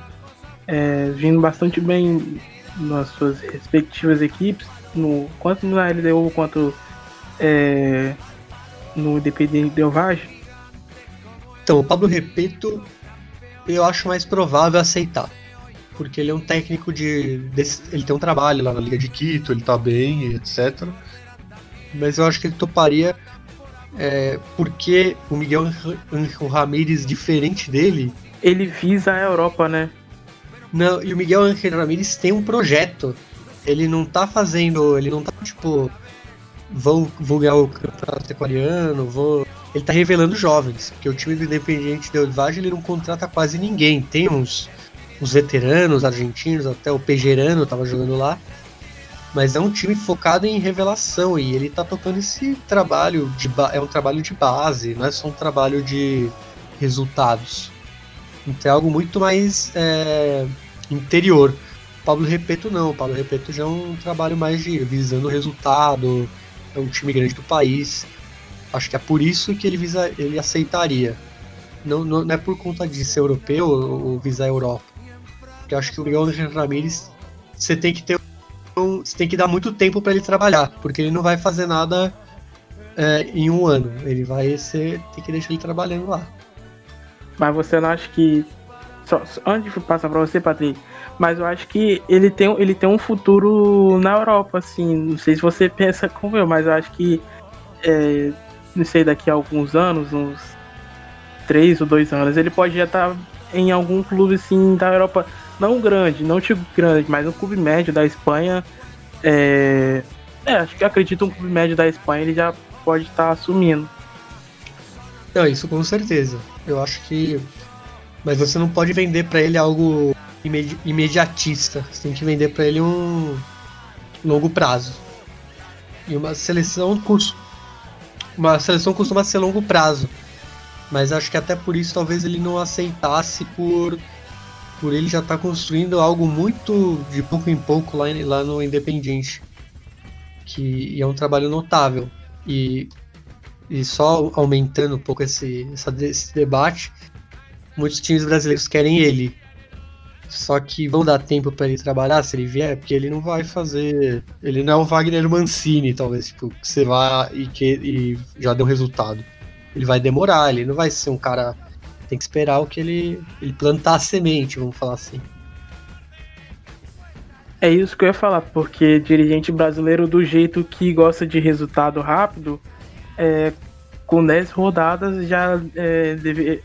é, vindo bastante bem nas suas respectivas equipes, no, quanto na LDU quanto é, no Independente Del Valle. Então, o Pablo Repeto eu acho mais provável aceitar. Porque ele é um técnico de. Desse, ele tem um trabalho lá na Liga de Quito, ele tá bem, etc. Mas eu acho que ele toparia é, porque o Miguel Angel Ramírez, diferente dele. Ele visa a Europa, né? Não, e o Miguel Angel Ramírez tem um projeto. ele não tá fazendo. Ele não tá tipo. Vou, vou ganhar o campeonato equariano, vou. Ele tá revelando jovens, porque o time do Independiente Del Valle ele não contrata quase ninguém. Tem uns, uns veteranos argentinos, até o Pejerano tava jogando lá. Mas é um time focado em revelação e ele tá tocando esse trabalho de é um trabalho de base, não é só um trabalho de resultados. Então é algo muito mais é, interior. Pablo Repeto não, Pablo Repeto já é um trabalho mais de visando resultado, é um time grande do país. Acho que é por isso que ele visa, ele aceitaria. Não, não, não é por conta de ser europeu ou visar a Europa. Porque acho que o Miguel Ramírez você tem que ter você tem que dar muito tempo para ele trabalhar, porque ele não vai fazer nada é, em um ano. Ele vai ser. tem que deixar ele trabalhando lá. Mas você não acha que. Só, antes de passar pra você, Patrick, mas eu acho que ele tem, ele tem um futuro na Europa, assim. Não sei se você (laughs) pensa como eu, mas eu acho que. É, não sei, daqui a alguns anos, uns três ou dois anos, ele pode já estar tá em algum clube assim da Europa, não grande, não tipo grande, mas um clube médio da Espanha. É, é acho que acredito um clube médio da Espanha ele já pode estar tá assumindo. Não, isso com certeza. Eu acho que. Mas você não pode vender para ele algo imedi imediatista. Você tem que vender para ele um longo prazo. E uma seleção uma seleção costuma ser longo prazo. Mas acho que até por isso talvez ele não aceitasse por por ele já estar tá construindo algo muito de pouco em pouco lá, lá no Independiente. Que é um trabalho notável. E e só aumentando um pouco esse, esse debate, muitos times brasileiros querem ele. Só que vão dar tempo para ele trabalhar se ele vier, porque ele não vai fazer. Ele não é um Wagner Mancini, talvez, tipo, que você vá e, que, e já deu resultado. Ele vai demorar, ele não vai ser um cara. Tem que esperar o que ele, ele plantar a semente, vamos falar assim. É isso que eu ia falar, porque dirigente brasileiro, do jeito que gosta de resultado rápido, é, com 10 rodadas já, é, deve,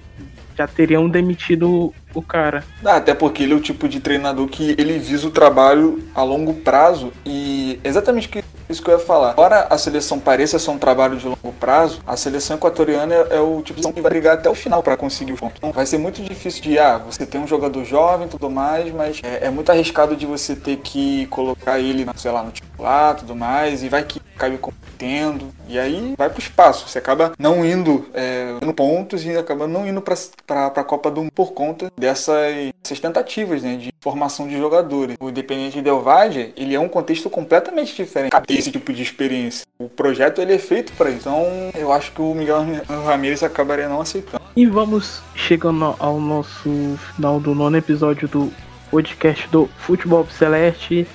já teriam demitido o cara. Ah, até porque ele é o tipo de treinador que ele visa o trabalho a longo prazo e exatamente isso que eu ia falar. Embora a seleção pareça ser um trabalho de longo prazo, a seleção equatoriana é, o tipo de que vai brigar até o final para conseguir o ponto. Então vai ser muito difícil de, ah, você tem um jogador jovem e tudo mais, mas é, é, muito arriscado de você ter que colocar ele, sei lá, no titular tudo mais, e vai que cai competendo, e aí vai pro espaço. Você acaba não indo é, no pontos e acaba não indo para a Copa do Mundo por conta dessas, dessas tentativas né, de formação de jogadores. O Independente Del Valle, ele é um contexto completamente diferente esse tipo de experiência. O projeto ele é feito para. Então, eu acho que o Miguel Ramirez acabaria não aceitando. E vamos chegando ao nosso final do nono episódio do podcast do Futebol Celeste.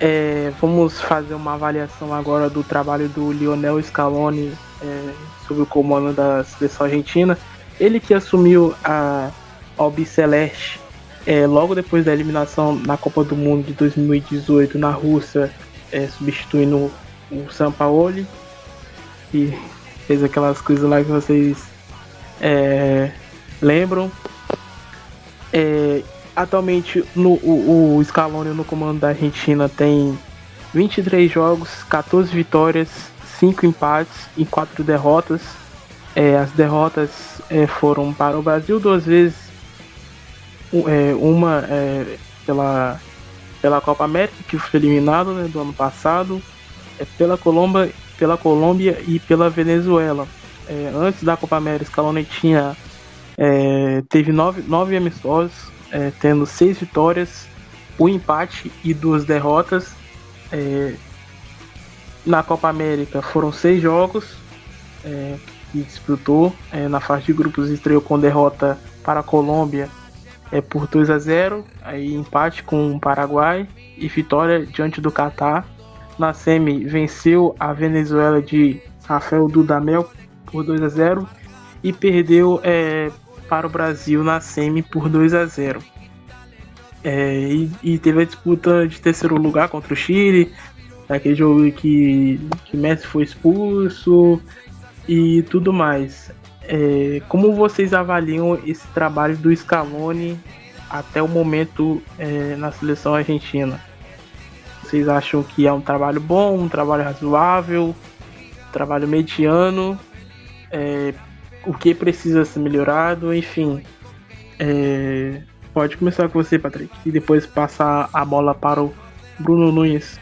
É, vamos fazer uma avaliação agora do trabalho do Lionel Scaloni é, sob o comando da seleção argentina. Ele que assumiu a Albiceleste é, logo depois da eliminação na Copa do Mundo de 2018 na Rússia, é, substituindo o Sampaoli, e fez aquelas coisas lá que vocês é, lembram. É, atualmente no, o, o Scaloni no comando da Argentina tem 23 jogos, 14 vitórias, 5 empates e 4 derrotas. É, as derrotas é, foram para o Brasil duas vezes, é, uma é, pela, pela Copa América, que foi eliminado né, do ano passado, é, pela, Colômbia, pela Colômbia e pela Venezuela. É, antes da Copa América, Scaloni tinha, é, teve nove, nove amistosos, é, tendo seis vitórias, um empate e duas derrotas. na Copa América foram seis jogos que disputou. na fase de grupos estreou com derrota para a Colômbia é, por 2 a 0 aí empate com o Paraguai e vitória diante do Catar. Na semi venceu a Venezuela de Rafael Dudamel por 2 a 0 e perdeu é, para o Brasil na semi por 2 a 0. É, e, e, teve a disputa de terceiro lugar contra o Chile, aquele jogo que, que Messi foi expulso e tudo mais. É, como vocês avaliam esse trabalho do Scaloni até o momento é, na seleção argentina? vocês acham que é um trabalho bom, um trabalho razoável, um trabalho mediano, é, o que precisa ser melhorado, enfim. É, pode começar com você, Patrick, e depois passar a bola para o Bruno Nunes.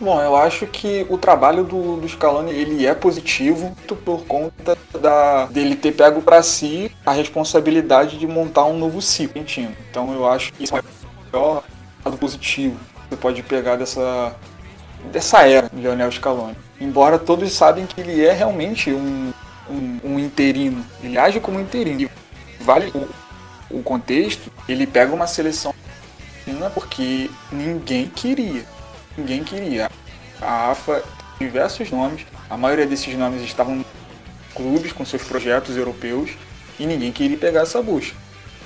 Bom, eu acho que o trabalho do, do Scaloni ele é positivo por conta da, dele ter pego para si a responsabilidade de montar um novo ciclo argentino. Então eu acho que isso é o maior lado positivo que você pode pegar dessa, dessa era do Lionel Scaloni. Embora todos sabem que ele é realmente um, um, um interino, ele age como interino. E vale o, o contexto, ele pega uma seleção porque ninguém queria ninguém queria. A AFA diversos nomes, a maioria desses nomes estavam em clubes com seus projetos europeus e ninguém queria pegar essa busca.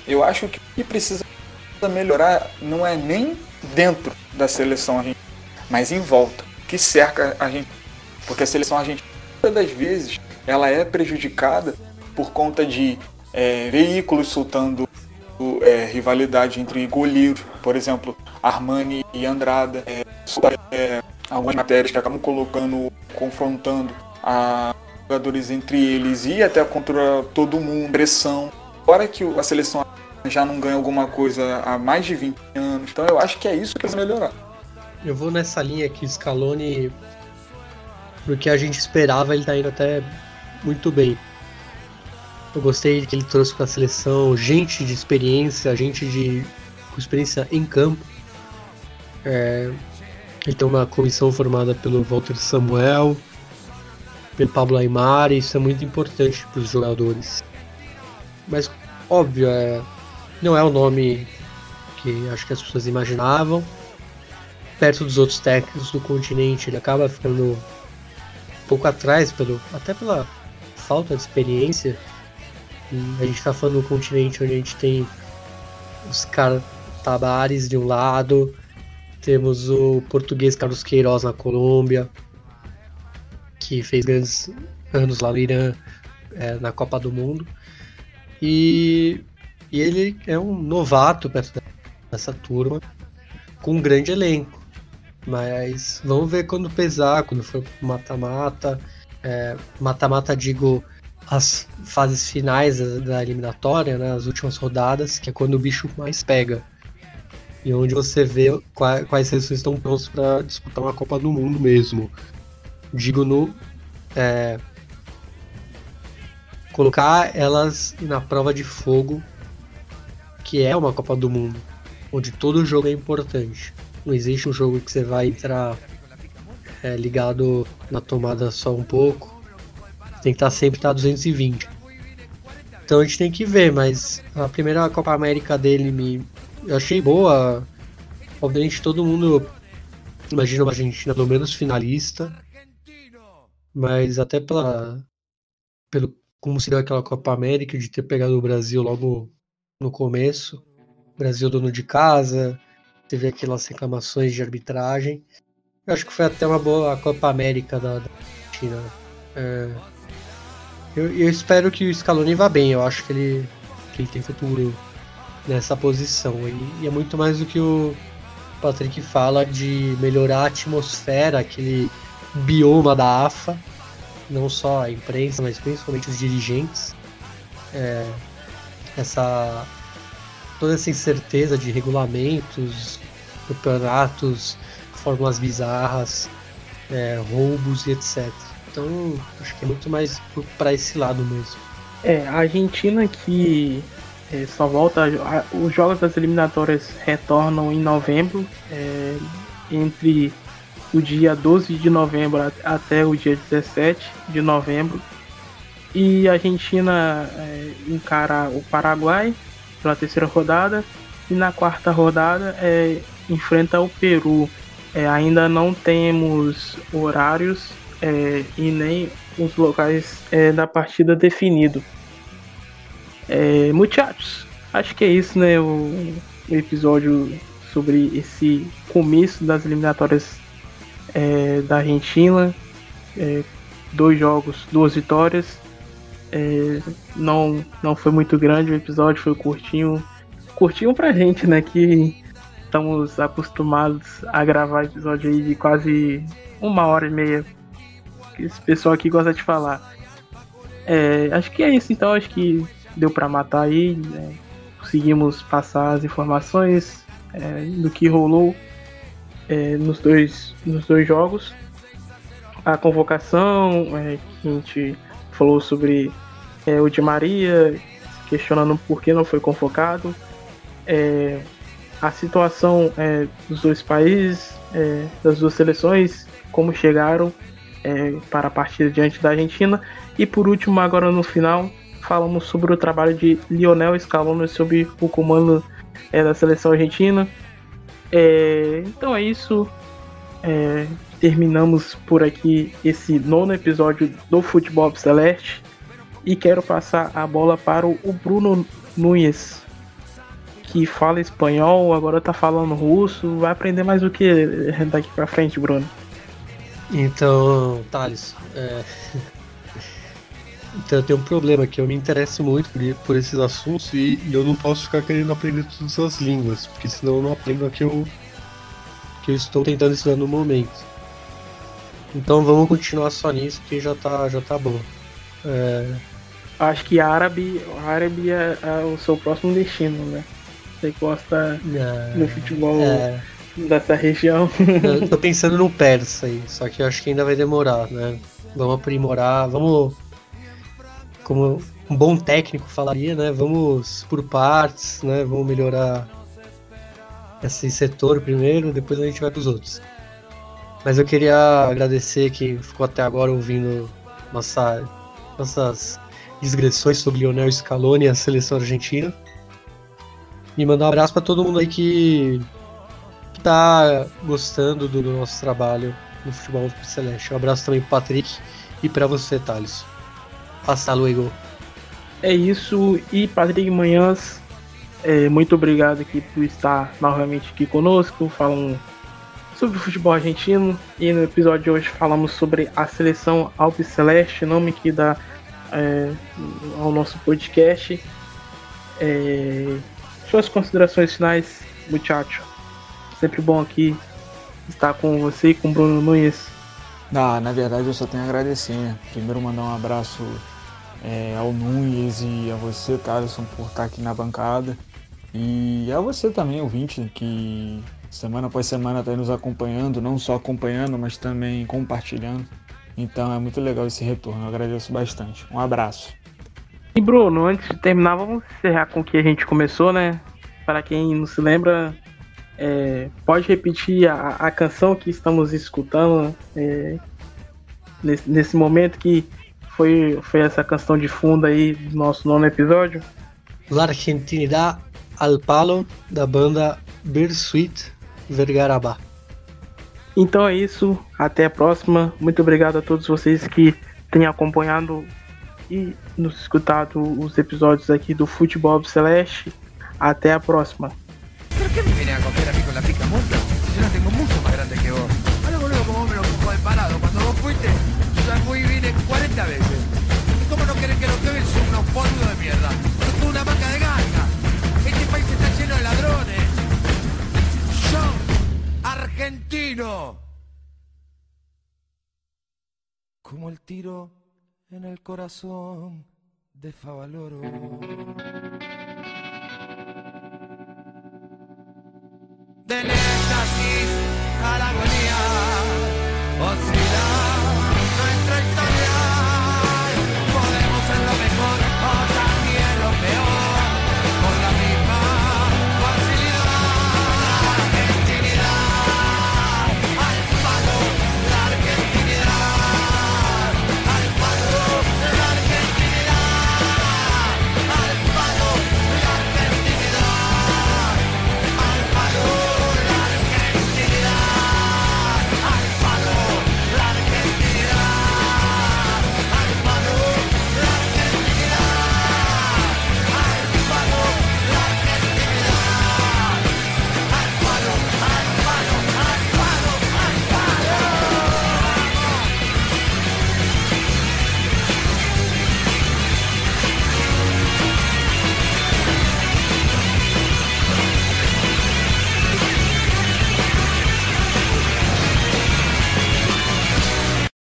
Eu acho que o que precisa melhorar não é nem dentro da seleção argentina, mas em volta, que cerca a gente. Porque a seleção argentina, das vezes, ela é prejudicada por conta de é, veículos soltando é, rivalidade entre goleiros, por exemplo, Armani e Andrada, é, é, algumas matérias que acabam colocando, confrontando a jogadores entre eles e até contra todo mundo, pressão. Agora que a seleção já não ganha alguma coisa há mais de 20 anos, então eu acho que é isso que precisa melhorar. Eu vou nessa linha que Scaloni, porque a gente esperava, ele tá indo até muito bem. Eu gostei que ele trouxe para a seleção gente de experiência, gente de com experiência em campo. É, ele tem uma comissão formada pelo Walter Samuel, pelo Pablo Aymar, e isso é muito importante para os jogadores. Mas, óbvio, é, não é o nome que acho que as pessoas imaginavam. Perto dos outros técnicos do continente, ele acaba ficando um pouco atrás, pelo, até pela falta de experiência. E a gente está falando um continente onde a gente tem os caras Tabares de um lado, temos o português Carlos Queiroz na Colômbia, que fez grandes anos lá no Irã, é, na Copa do Mundo. E, e ele é um novato perto dessa turma, com um grande elenco. Mas vamos ver quando pesar, quando for mata-mata. É, mata-mata, digo, as fases finais da, da eliminatória, né, as últimas rodadas, que é quando o bicho mais pega e onde você vê quais, seleções estão prontas para disputar uma Copa do Mundo mesmo. Digo no é, colocar elas na prova de fogo, que é uma Copa do Mundo, onde todo jogo é importante. Não existe um jogo que você vai entrar é, ligado na tomada só um pouco. Tem que estar sempre tá 220. Então a gente tem que ver, mas a primeira Copa América dele me, eu achei boa. Obviamente todo mundo imagina uma Argentina pelo menos finalista. Mas até pela. pelo como se deu aquela Copa América de ter pegado o Brasil logo no começo. Brasil dono de casa, teve aquelas reclamações de arbitragem. Eu acho que foi até uma boa Copa América da, da Argentina. É, eu, eu, espero que o Scaloni vá bem, eu acho que ele, que ele tem futuro nessa posição. E, é muito mais do que o Patrick fala de melhorar a atmosfera, aquele bioma da AFA, não só a imprensa, mas principalmente os dirigentes. É, essa toda essa incerteza de regulamentos, campeonatos, fórmulas bizarras, é, roubos e etc. Então, acho que é muito mais para esse lado mesmo. É, a Argentina que é, só volta. A, os jogos das eliminatórias retornam em novembro, é, entre o dia 12 de novembro até o dia 17 de novembro. E a Argentina é, encara o Paraguai pela terceira rodada. E na quarta rodada é, enfrenta o Peru. É, ainda não temos horários é, e nem os locais é, da partida definido. É, muchachos, acho que é isso, né? O, o episódio sobre esse começo das eliminatórias é, da Argentina. É, dois jogos, duas vitórias. É, não, não foi muito grande o episódio, foi curtinho. Curtinho pra gente, né? Que estamos acostumados a gravar episódio aí de quase uma hora e meia. Que esse pessoal aqui gosta de falar. É, acho que é isso então, acho que deu para matar aí. Né? Conseguimos passar as informações é, do que rolou é, nos, dois, nos dois jogos. A convocação, é, que a gente falou sobre é, o de Maria, questionando por que não foi convocado. É, a situação é, dos dois países, das duas seleções, como chegaram para a partida diante da Argentina. E por último, agora no final, falamos sobre o trabalho de Lionel Scaloni sob o comando é, da seleção argentina. É, então é isso. terminamos por aqui esse nono episódio do Futebol Celeste e quero passar a bola para o Bruno Nunes, que fala espanhol, agora tá falando russo, vai aprender mais o que daqui pra frente, Bruno? Então, Thales, é... então eu tenho um problema que eu me interesso muito por, por esses assuntos e, e, eu não posso ficar querendo aprender todas as línguas, porque senão eu não aprendo a que eu, que eu estou tentando ensinar no momento. Então vamos continuar só nisso que já tá, já tá bom. É, Acho que árabe, árabe é, é, o seu próximo destino, né? Você gosta é, do futebol é. dessa região. Eu tô (laughs) pensando no persa aí, só que eu acho que ainda vai demorar, né? Vamos aprimorar, vamos. Como um bom técnico falaria, né? Vamos por partes, né? Vamos melhorar esse setor primeiro, depois a gente vai pros outros. Mas eu queria agradecer que ficou até agora ouvindo nossa, nossas digressões sobre Lionel Scaloni e a seleção argentina. E mandar um abraço para todo mundo aí que, que tá gostando do nosso trabalho no futebol celeste. Um abraço também pro Patrick e para você, Thales. Passa luego. É isso, e Patrick Manhãs, é, muito obrigado aqui por estar novamente aqui conosco, falando sobre o futebol argentino. E no episódio de hoje falamos sobre a seleção Alpes Celeste, nome que dá é, ao nosso podcast. É, suas considerações finais, muchacho. Sempre bom aqui estar com você e com o Bruno Nunes. Ah, na verdade eu só tenho a agradecer. Primeiro mandar um abraço é, ao Nunes e a você, Thaleson, por estar aqui na bancada. E a você também, ouvinte, que semana após semana está nos acompanhando, não só acompanhando, mas também compartilhando. Então é muito legal esse retorno, eu agradeço bastante. Um abraço. E Bruno, antes de terminar, vamos encerrar com o que a gente começou, né? Para quem não se lembra, é, pode repetir a, a, canção que estamos escutando é, nesse, nesse, momento que foi, foi essa canção de fundo aí do nosso nono episódio? La Argentinidad al Palo, da banda Bersuit Vergarabá. Então é isso, até a próxima. Muito obrigado a todos vocês que têm acompanhado e nos escutado os episódios aqui do Futebol Celeste. Até a próxima. el tiro en el corazón de Favaloro. Del éxtasis a la agonía, oh, sí.